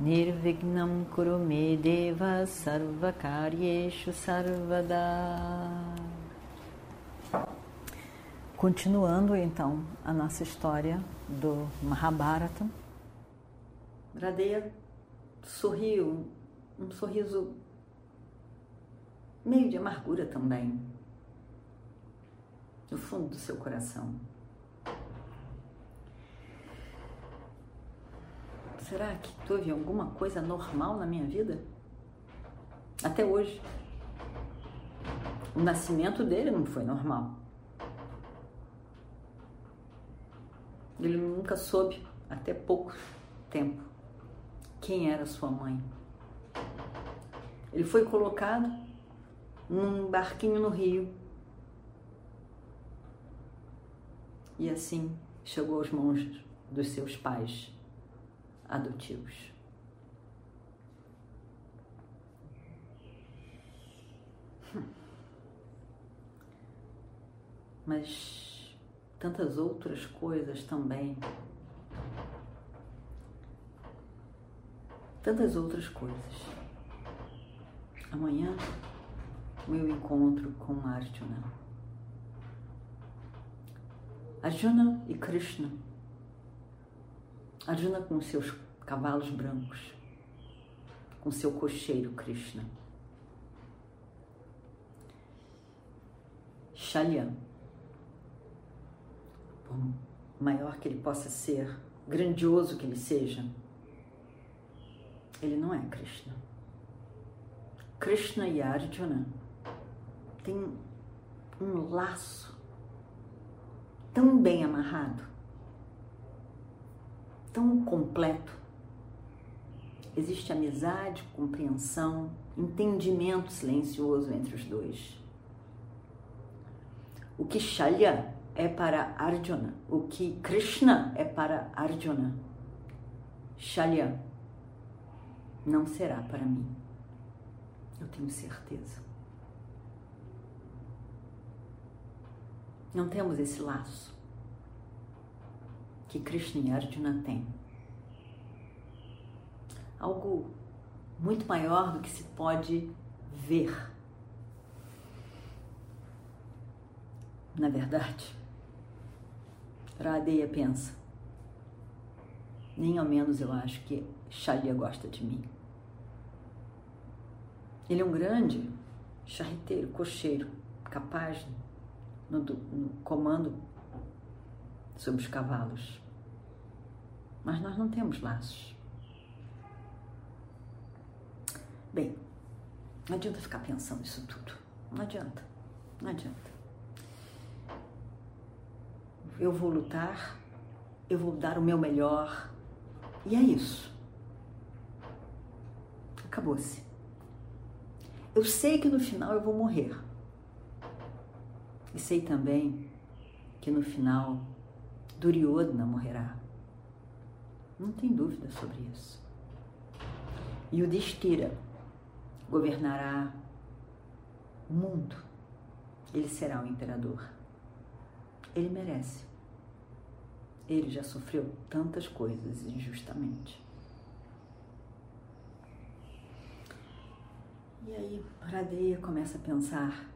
Nirvignam Kurume Deva Sarvakaryeshu Sarvada Continuando então a nossa história do Mahabharata, Radeya sorriu, um sorriso meio de amargura também, no fundo do seu coração. Será que houve alguma coisa normal na minha vida? Até hoje. O nascimento dele não foi normal. Ele nunca soube, até pouco tempo, quem era sua mãe. Ele foi colocado num barquinho no rio. E assim chegou aos mãos dos seus pais adotivos. Hum. Mas tantas outras coisas também. Tantas outras coisas. Amanhã, meu encontro com Arjuna. Arjuna e Krishna. Arjuna com seus cavalos brancos, com seu cocheiro Krishna. Shalya por maior que ele possa ser, grandioso que ele seja, ele não é Krishna. Krishna e Arjuna têm um laço tão bem amarrado, tão completo. Existe amizade, compreensão, entendimento silencioso entre os dois. O que Shalya é para Arjuna, o que Krishna é para Arjuna. Shalya não será para mim. Eu tenho certeza. Não temos esse laço que Krishna e Arjuna têm. Algo muito maior do que se pode ver. Na verdade, Radeia pensa. Nem ao menos eu acho que Shalia gosta de mim. Ele é um grande charreteiro, cocheiro, capaz no, no comando sobre os cavalos. Mas nós não temos laços. Bem, não adianta ficar pensando isso tudo. Não adianta. Não adianta eu vou lutar, eu vou dar o meu melhor. E é isso. Acabou-se. Eu sei que no final eu vou morrer. E sei também que no final Duryodhana morrerá. Não tem dúvida sobre isso. E o Destira governará o mundo. Ele será o imperador. Ele merece. Ele já sofreu tantas coisas injustamente. E aí, Radeia começa a pensar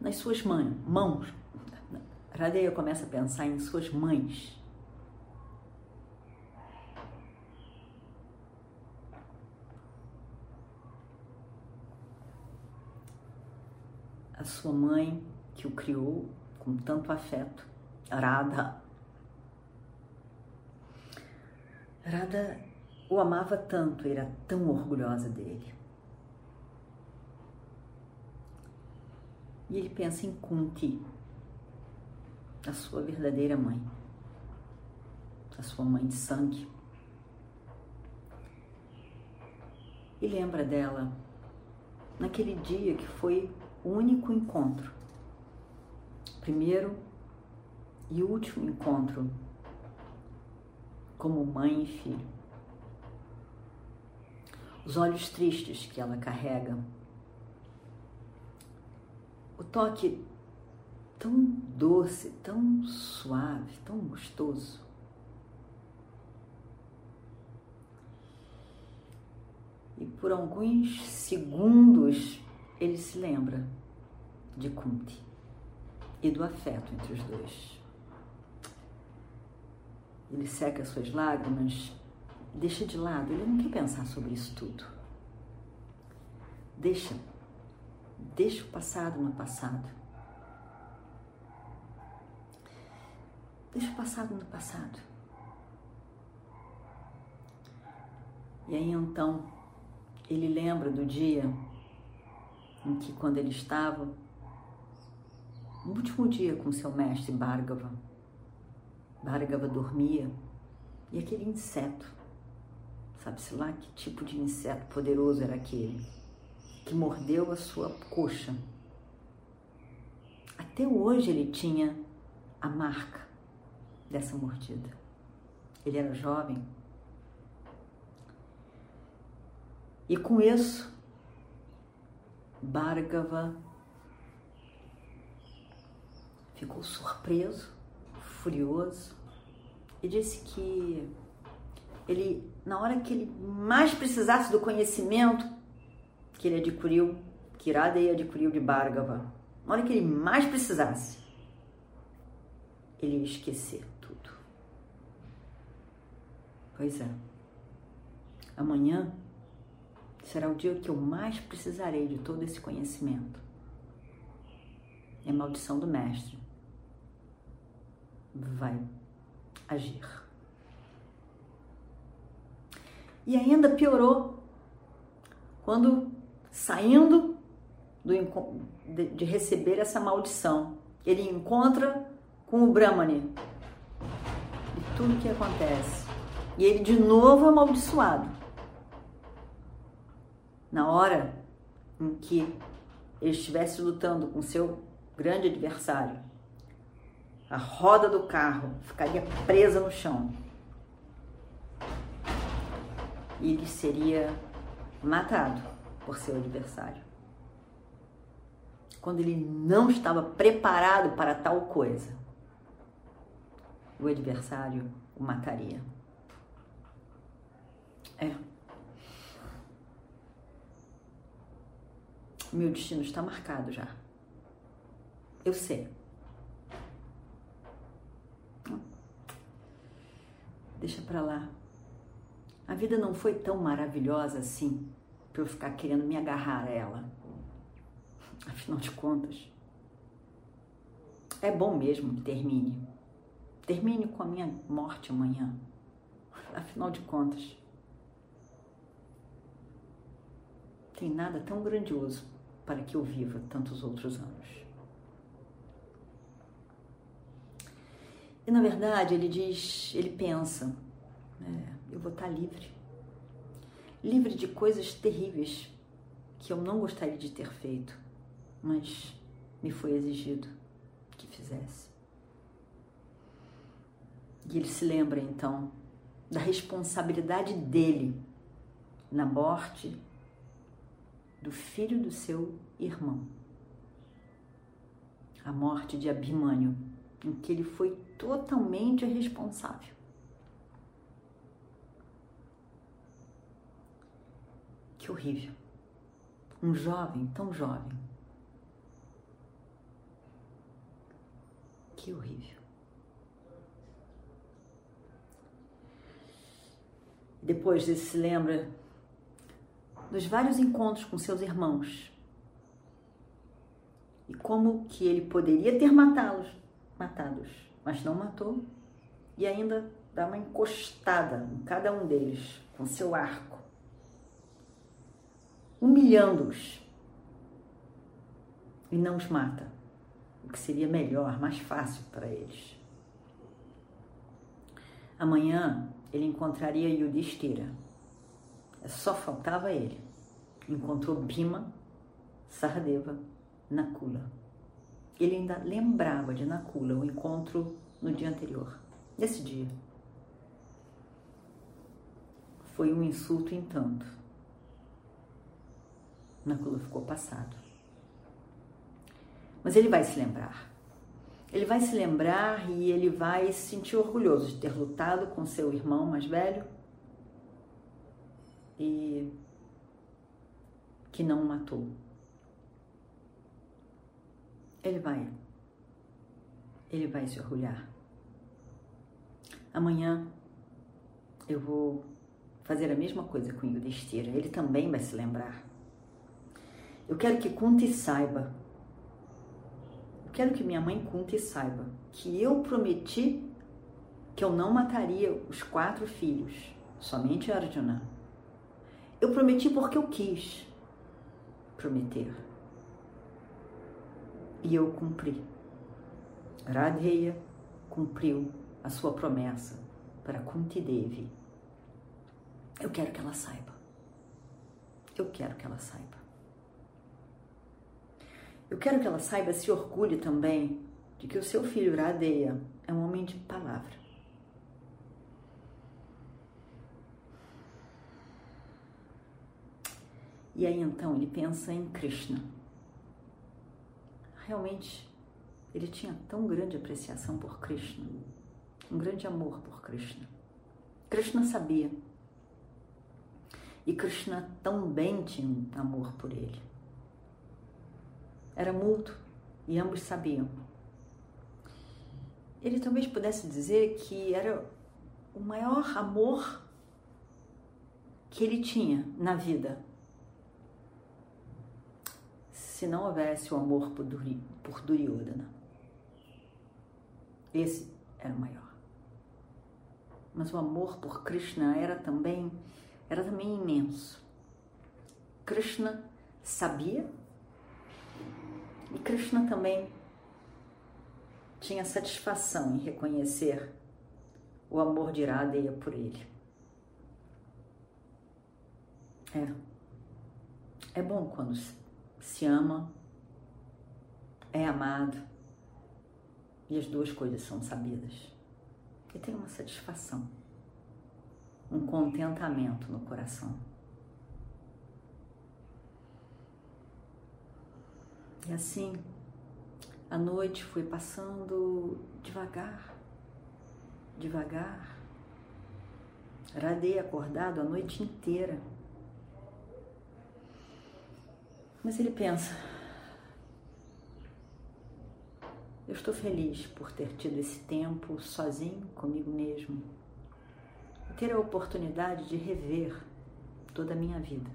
nas suas mães, mãos. Radeia começa a pensar em suas mães. A sua mãe que o criou com tanto afeto Radha. Radha o amava tanto, era tão orgulhosa dele. E ele pensa em Kunti, a sua verdadeira mãe, a sua mãe de sangue. e lembra dela naquele dia que foi o único encontro. Primeiro e último encontro como mãe e filho. Os olhos tristes que ela carrega. O toque tão doce, tão suave, tão gostoso. E por alguns segundos ele se lembra de Kunti e do afeto entre os dois. Ele seca suas lágrimas, deixa de lado, ele não quer pensar sobre isso tudo. Deixa, deixa o passado no passado. Deixa o passado no passado. E aí então ele lembra do dia em que, quando ele estava no último dia com seu mestre Bhargava, Bhargava dormia e aquele inseto, sabe-se lá que tipo de inseto poderoso era aquele, que mordeu a sua coxa. Até hoje ele tinha a marca dessa mordida. Ele era jovem. E com isso, Bhargava ficou surpreso, furioso e disse que ele, na hora que ele mais precisasse do conhecimento que ele adquiriu, que Iradeya adquiriu de Bhargava, na hora que ele mais precisasse, ele ia esquecer. Pois é. Amanhã será o dia que eu mais precisarei de todo esse conhecimento. É a maldição do mestre. Vai agir. E ainda piorou quando, saindo do, de, de receber essa maldição, ele encontra com o Brahmani. E tudo que acontece e ele de novo é amaldiçoado. Na hora em que ele estivesse lutando com seu grande adversário, a roda do carro ficaria presa no chão. E ele seria matado por seu adversário. Quando ele não estava preparado para tal coisa, o adversário o mataria. É. Meu destino está marcado já. Eu sei. Deixa pra lá. A vida não foi tão maravilhosa assim para eu ficar querendo me agarrar a ela. Afinal de contas, é bom mesmo que termine. Termine com a minha morte amanhã. Afinal de contas, tem nada tão grandioso para que eu viva tantos outros anos. E na verdade ele diz, ele pensa, é, eu vou estar livre, livre de coisas terríveis que eu não gostaria de ter feito, mas me foi exigido que fizesse. E ele se lembra então da responsabilidade dele na morte do filho do seu irmão. A morte de Abimânio, em que ele foi totalmente responsável. Que horrível. Um jovem, tão jovem. Que horrível. Depois ele se lembra dos vários encontros com seus irmãos. E como que ele poderia ter matá-los, matados, mas não matou e ainda dá uma encostada em cada um deles com seu arco, humilhando-os. E não os mata, o que seria melhor, mais fácil para eles. Amanhã ele encontraria Yudhishthira só faltava ele. encontrou Bhima, Sahadeva, Nakula. Ele ainda lembrava de Nakula, o encontro no dia anterior. Nesse dia. Foi um insulto em tanto. Nakula ficou passado. Mas ele vai se lembrar. Ele vai se lembrar e ele vai se sentir orgulhoso de ter lutado com seu irmão mais velho e que não o matou. Ele vai, ele vai se orgulhar. Amanhã eu vou fazer a mesma coisa com Yudhishthira. Ele também vai se lembrar. Eu quero que Kunti saiba. Eu quero que minha mãe Kunti saiba que eu prometi que eu não mataria os quatro filhos, somente Arjuna. Eu prometi porque eu quis prometer. E eu cumpri. Radheya cumpriu a sua promessa para Kunti Devi. Eu quero que ela saiba. Eu quero que ela saiba. Eu quero que ela saiba, se orgulhe também de que o seu filho Radeya é um homem de palavra. E aí então ele pensa em Krishna. Realmente, ele tinha tão grande apreciação por Krishna, um grande amor por Krishna. Krishna sabia. E Krishna também tinha um amor por ele. Era mútuo e ambos sabiam. Ele talvez pudesse dizer que era o maior amor que ele tinha na vida se não houvesse o amor por, Duri, por Duryodhana. Esse era o maior. Mas o amor por Krishna era também, era também imenso. Krishna sabia e Krishna também tinha satisfação em reconhecer o amor de Radheya por ele. É. É bom quando se ama, é amado e as duas coisas são sabidas. E tem uma satisfação, um contentamento no coração. E assim, a noite foi passando devagar, devagar. Radei acordado a noite inteira Mas ele pensa: eu estou feliz por ter tido esse tempo sozinho comigo mesmo e ter a oportunidade de rever toda a minha vida,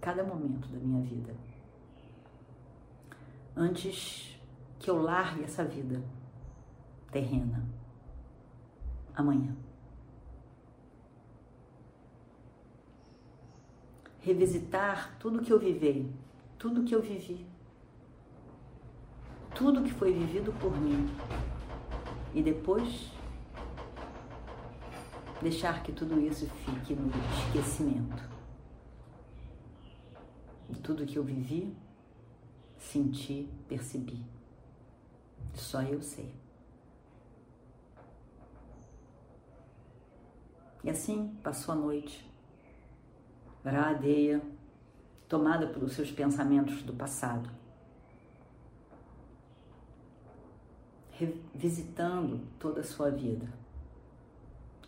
cada momento da minha vida, antes que eu largue essa vida terrena amanhã. Revisitar tudo que eu vivei, tudo que eu vivi, tudo que foi vivido por mim e depois deixar que tudo isso fique no esquecimento. E tudo que eu vivi, senti, percebi. Só eu sei. E assim passou a noite. Radeia, tomada pelos seus pensamentos do passado, revisitando toda a sua vida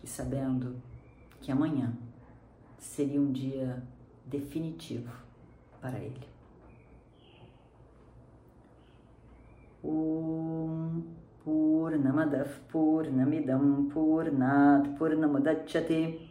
e sabendo que amanhã seria um dia definitivo para ele. Om Purnamadav Purnamidam Purnat Purnamudachyate